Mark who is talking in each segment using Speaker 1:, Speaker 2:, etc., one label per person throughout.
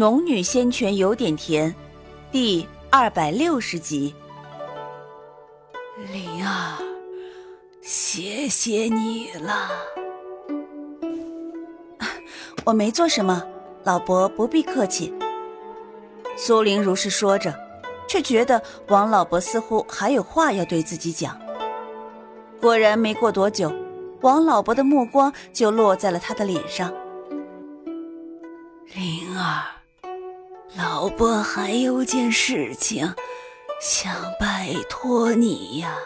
Speaker 1: 农女仙泉有点甜，第二百六十集。
Speaker 2: 灵儿，谢谢你了。
Speaker 1: 我没做什么，老伯不必客气。苏玲如是说着，却觉得王老伯似乎还有话要对自己讲。果然，没过多久，王老伯的目光就落在了他的脸上。
Speaker 2: 老伯还有件事情想拜托你呀，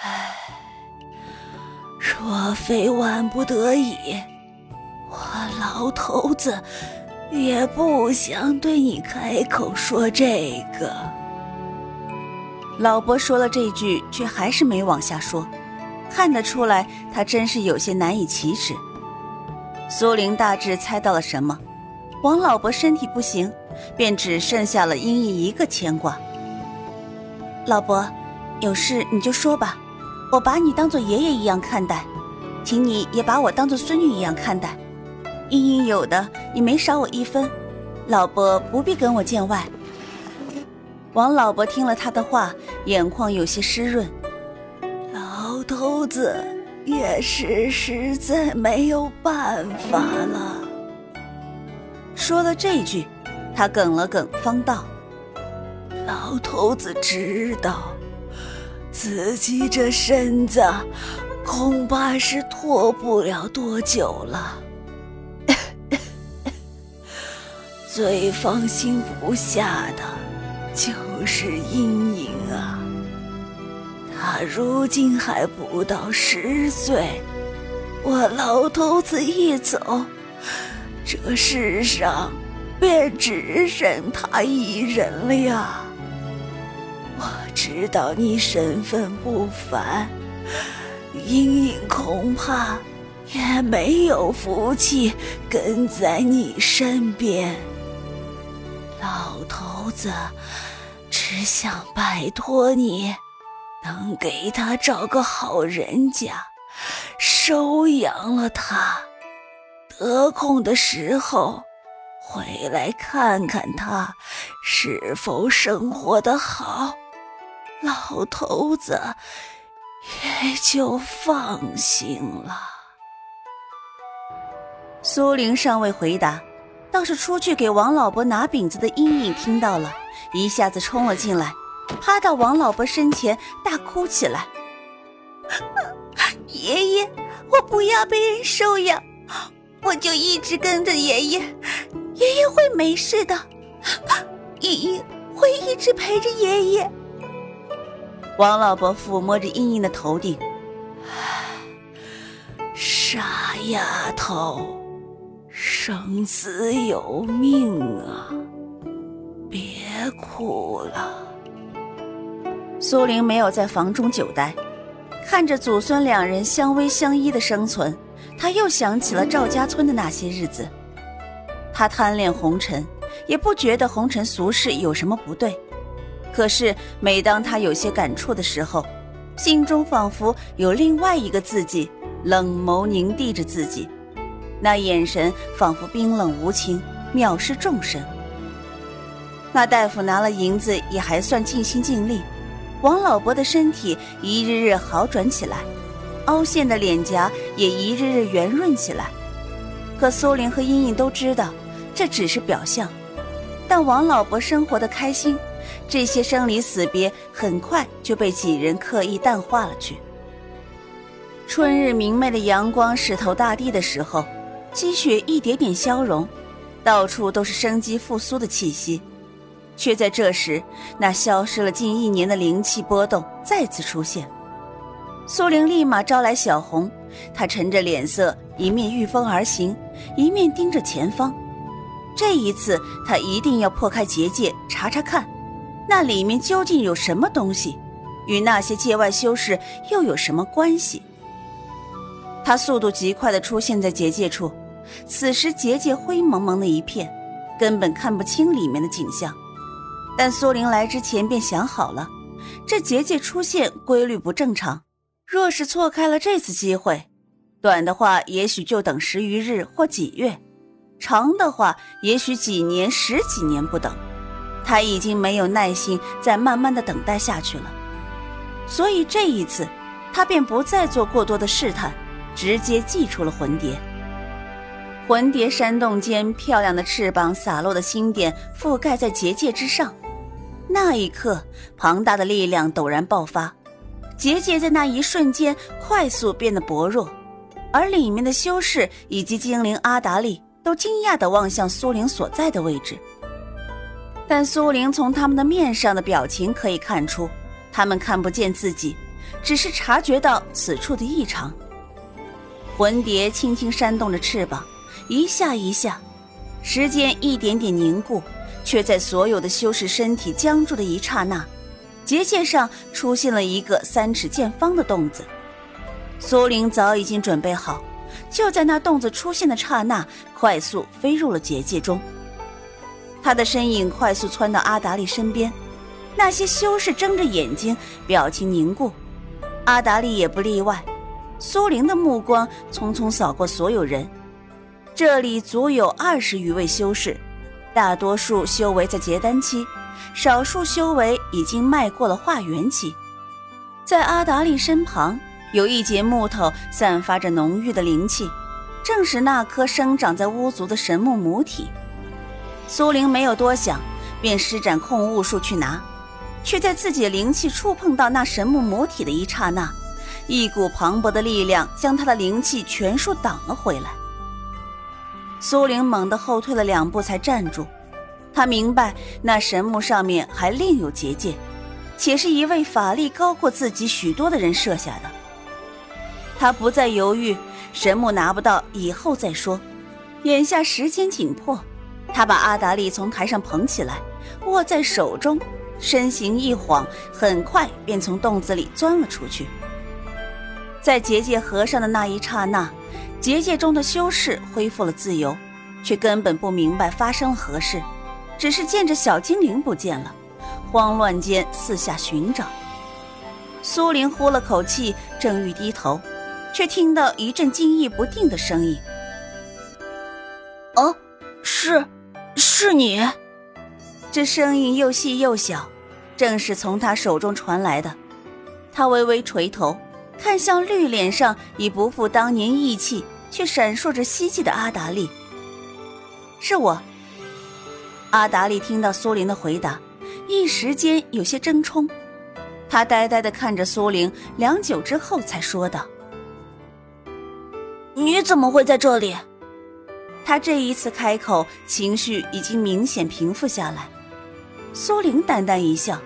Speaker 2: 唉，若非万不得已，我老头子也不想对你开口说这个。
Speaker 1: 老伯说了这句，却还是没往下说，看得出来他真是有些难以启齿。苏玲大致猜到了什么。王老伯身体不行，便只剩下了英英一个牵挂。老伯，有事你就说吧，我把你当做爷爷一样看待，请你也把我当做孙女一样看待。英英有的你没少我一分，老伯不必跟我见外。王老伯听了他的话，眼眶有些湿润。
Speaker 2: 老头子也是实在没有办法了。
Speaker 1: 说了这句，他哽了哽，方道：“
Speaker 2: 老头子知道，自己这身子恐怕是拖不了多久了。最放心不下的，就是阴影啊。他如今还不到十岁，我老头子一走。”这世上便只剩他一人了呀！我知道你身份不凡，英英恐怕也没有福气跟在你身边。老头子只想拜托你，能给他找个好人家，收养了他。得空的时候，回来看看他是否生活的好，老头子也就放心了。
Speaker 1: 苏玲尚未回答，倒是出去给王老伯拿饼子的阴影听到了，一下子冲了进来，趴到王老伯身前大哭起来：“
Speaker 3: 爷爷，我不要被人收养。”我就一直跟着爷爷，爷爷会没事的，茵茵会一直陪着爷爷。
Speaker 1: 王老伯抚摸着茵茵的头顶，
Speaker 2: 傻丫头，生死有命啊，别哭了。
Speaker 1: 苏玲没有在房中久待，看着祖孙两人相偎相依的生存。他又想起了赵家村的那些日子，他贪恋红尘，也不觉得红尘俗世有什么不对。可是每当他有些感触的时候，心中仿佛有另外一个自己，冷眸凝盯着自己，那眼神仿佛冰冷无情，藐视众生。那大夫拿了银子，也还算尽心尽力。王老伯的身体一日日好转起来。凹陷的脸颊也一日日圆润起来，可苏玲和茵茵都知道这只是表象。但王老伯生活的开心，这些生离死别很快就被几人刻意淡化了去。春日明媚的阳光湿透大地的时候，积雪一点点消融，到处都是生机复苏的气息。却在这时，那消失了近一年的灵气波动再次出现。苏玲立马招来小红，她沉着脸色，一面御风而行，一面盯着前方。这一次，她一定要破开结界，查查看，那里面究竟有什么东西，与那些界外修士又有什么关系？她速度极快地出现在结界处，此时结界灰蒙蒙的一片，根本看不清里面的景象。但苏玲来之前便想好了，这结界出现规律不正常。若是错开了这次机会，短的话也许就等十余日或几月，长的话也许几年、十几年不等。他已经没有耐心再慢慢的等待下去了，所以这一次，他便不再做过多的试探，直接祭出了魂蝶。魂蝶扇动间，漂亮的翅膀洒落的星点覆盖在结界之上。那一刻，庞大的力量陡然爆发，结界在那一瞬间快速变得薄弱，而里面的修士以及精灵阿达利都惊讶地望向苏灵所在的位置。但苏玲从他们的面上的表情可以看出，他们看不见自己，只是察觉到此处的异常。魂蝶轻轻扇动着翅膀，一下一下，时间一点点凝固，却在所有的修士身体僵住的一刹那，结界上出现了一个三尺见方的洞子。苏玲早已经准备好，就在那洞子出现的刹那，快速飞入了结界中。他的身影快速窜到阿达利身边，那些修士睁着眼睛，表情凝固，阿达利也不例外。苏玲的目光匆匆扫过所有人，这里足有二十余位修士，大多数修为在结丹期，少数修为已经迈过了化元期。在阿达利身旁有一截木头，散发着浓郁的灵气，正是那颗生长在巫族的神木母体。苏玲没有多想，便施展控物术去拿，却在自己灵气触碰到那神木母体的一刹那，一股磅礴的力量将他的灵气全数挡了回来。苏玲猛地后退了两步才站住，他明白那神木上面还另有结界，且是一位法力高过自己许多的人设下的。他不再犹豫，神木拿不到以后再说，眼下时间紧迫。他把阿达利从台上捧起来，握在手中，身形一晃，很快便从洞子里钻了出去。在结界合上的那一刹那，结界中的修士恢复了自由，却根本不明白发生了何事，只是见着小精灵不见了，慌乱间四下寻找。苏玲呼了口气，正欲低头，却听到一阵惊异不定的声音：“
Speaker 2: 哦，是。”是你，
Speaker 1: 这声音又细又小，正是从他手中传来的。他微微垂头，看向绿脸上已不复当年意气，却闪烁着希冀的阿达利。是我。阿达利听到苏玲的回答，一时间有些怔忡。他呆呆的看着苏玲，良久之后才说道：“
Speaker 2: 你怎么会在这里？”
Speaker 1: 他这一次开口，情绪已经明显平复下来。苏玲淡淡一笑：“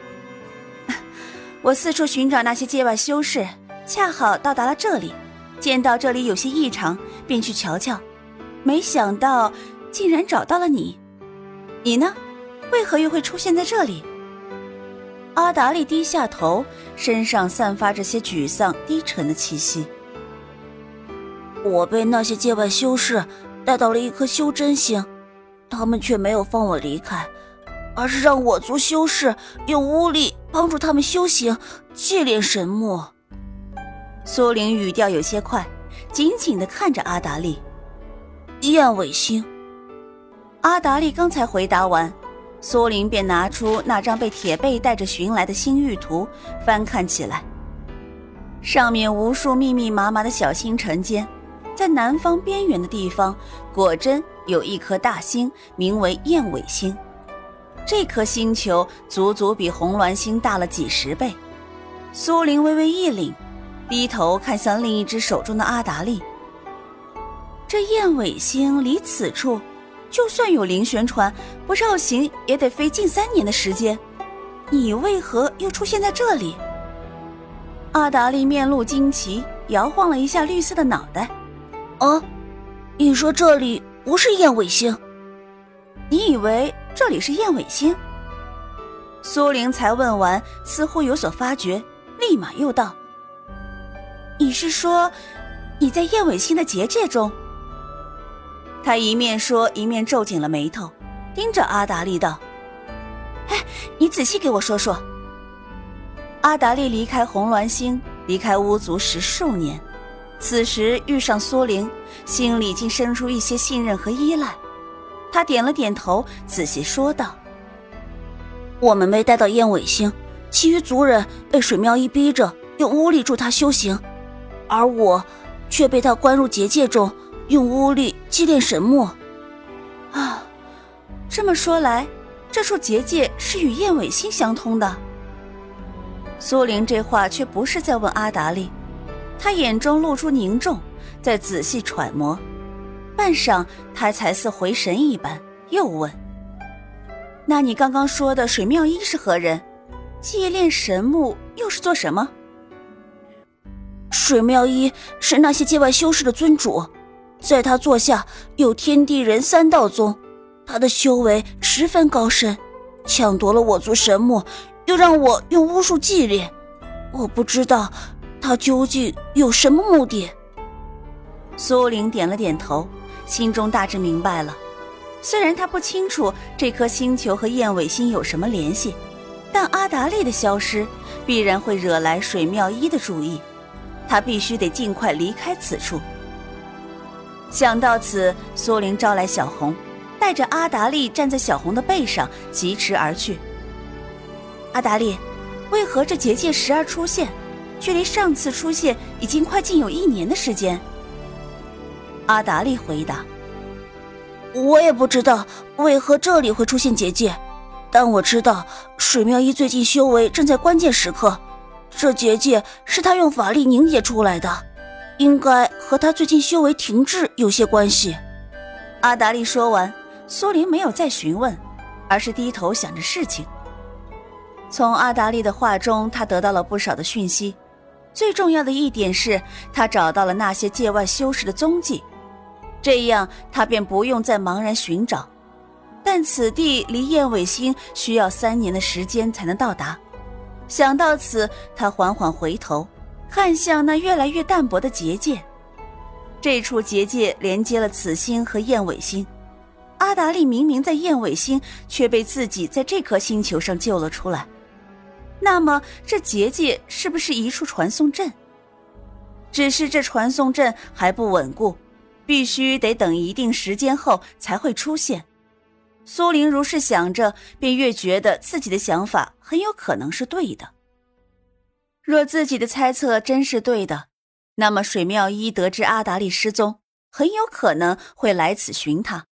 Speaker 1: 我四处寻找那些界外修士，恰好到达了这里，见到这里有些异常，便去瞧瞧。没想到竟然找到了你。你呢？为何又会出现在这里？”阿达利低下头，身上散发着些沮丧、低沉的气息。
Speaker 2: 我被那些界外修士。带到了一颗修真星，他们却没有放我离开，而是让我族修士用巫力帮助他们修行，祭炼神木。
Speaker 1: 苏玲语调有些快，紧紧地看着阿达利。
Speaker 2: 燕尾星。
Speaker 1: 阿达利刚才回答完，苏玲便拿出那张被铁背带着寻来的星域图，翻看起来。上面无数密密麻麻的小星辰间。在南方边缘的地方，果真有一颗大星，名为燕尾星。这颗星球足足比红鸾星大了几十倍。苏玲微微一凛，低头看向另一只手中的阿达利。这燕尾星离此处，就算有灵旋船，不绕行也得飞近三年的时间。你为何又出现在这里？阿达利面露惊奇，摇晃了一下绿色的脑袋。
Speaker 2: 啊，你说这里不是燕尾星？
Speaker 1: 你以为这里是燕尾星？苏玲才问完，似乎有所发觉，立马又道：“你是说你在燕尾星的结界中？”他一面说，一面皱紧了眉头，盯着阿达利道：“哎，你仔细给我说说。”阿达利离开红鸾星，离开巫族十数年。此时遇上苏玲，心里竟生出一些信任和依赖。他点了点头，仔细说道：“
Speaker 2: 我们没带到燕尾星，其余族人被水妙一逼着用巫力助他修行，而我却被他关入结界中，用巫力祭炼神木。
Speaker 1: 啊，这么说来，这处结界是与燕尾星相通的。”苏玲这话却不是在问阿达利，他眼中露出凝重，在仔细揣摩。半晌，他才似回神一般，又问：“那你刚刚说的水妙一是何人？祭炼神木又是做什么？”
Speaker 2: 水妙一是那些界外修士的尊主，在他座下有天地人三道宗，他的修为十分高深，抢夺了我族神木。又让我用巫术祭炼，我不知道他究竟有什么目的。
Speaker 1: 苏玲点了点头，心中大致明白了。虽然他不清楚这颗星球和燕尾星有什么联系，但阿达利的消失必然会惹来水妙一的注意，他必须得尽快离开此处。想到此，苏玲招来小红，带着阿达利站在小红的背上，疾驰而去。阿达利，为何这结界时而出现，距离上次出现已经快近有一年的时间？阿达利回答：“
Speaker 2: 我也不知道为何这里会出现结界，但我知道水妙一最近修为正在关键时刻，这结界是他用法力凝结出来的，应该和他最近修为停滞有些关系。”
Speaker 1: 阿达利说完，苏林没有再询问，而是低头想着事情。从阿达利的话中，他得到了不少的讯息。最重要的一点是，他找到了那些界外修士的踪迹，这样他便不用再茫然寻找。但此地离燕尾星需要三年的时间才能到达。想到此，他缓缓回头，看向那越来越淡薄的结界。这处结界连接了此星和燕尾星。阿达利明明在燕尾星，却被自己在这颗星球上救了出来。那么，这结界是不是一处传送阵？只是这传送阵还不稳固，必须得等一定时间后才会出现。苏玲如是想着，便越觉得自己的想法很有可能是对的。若自己的猜测真是对的，那么水妙一得知阿达利失踪，很有可能会来此寻他。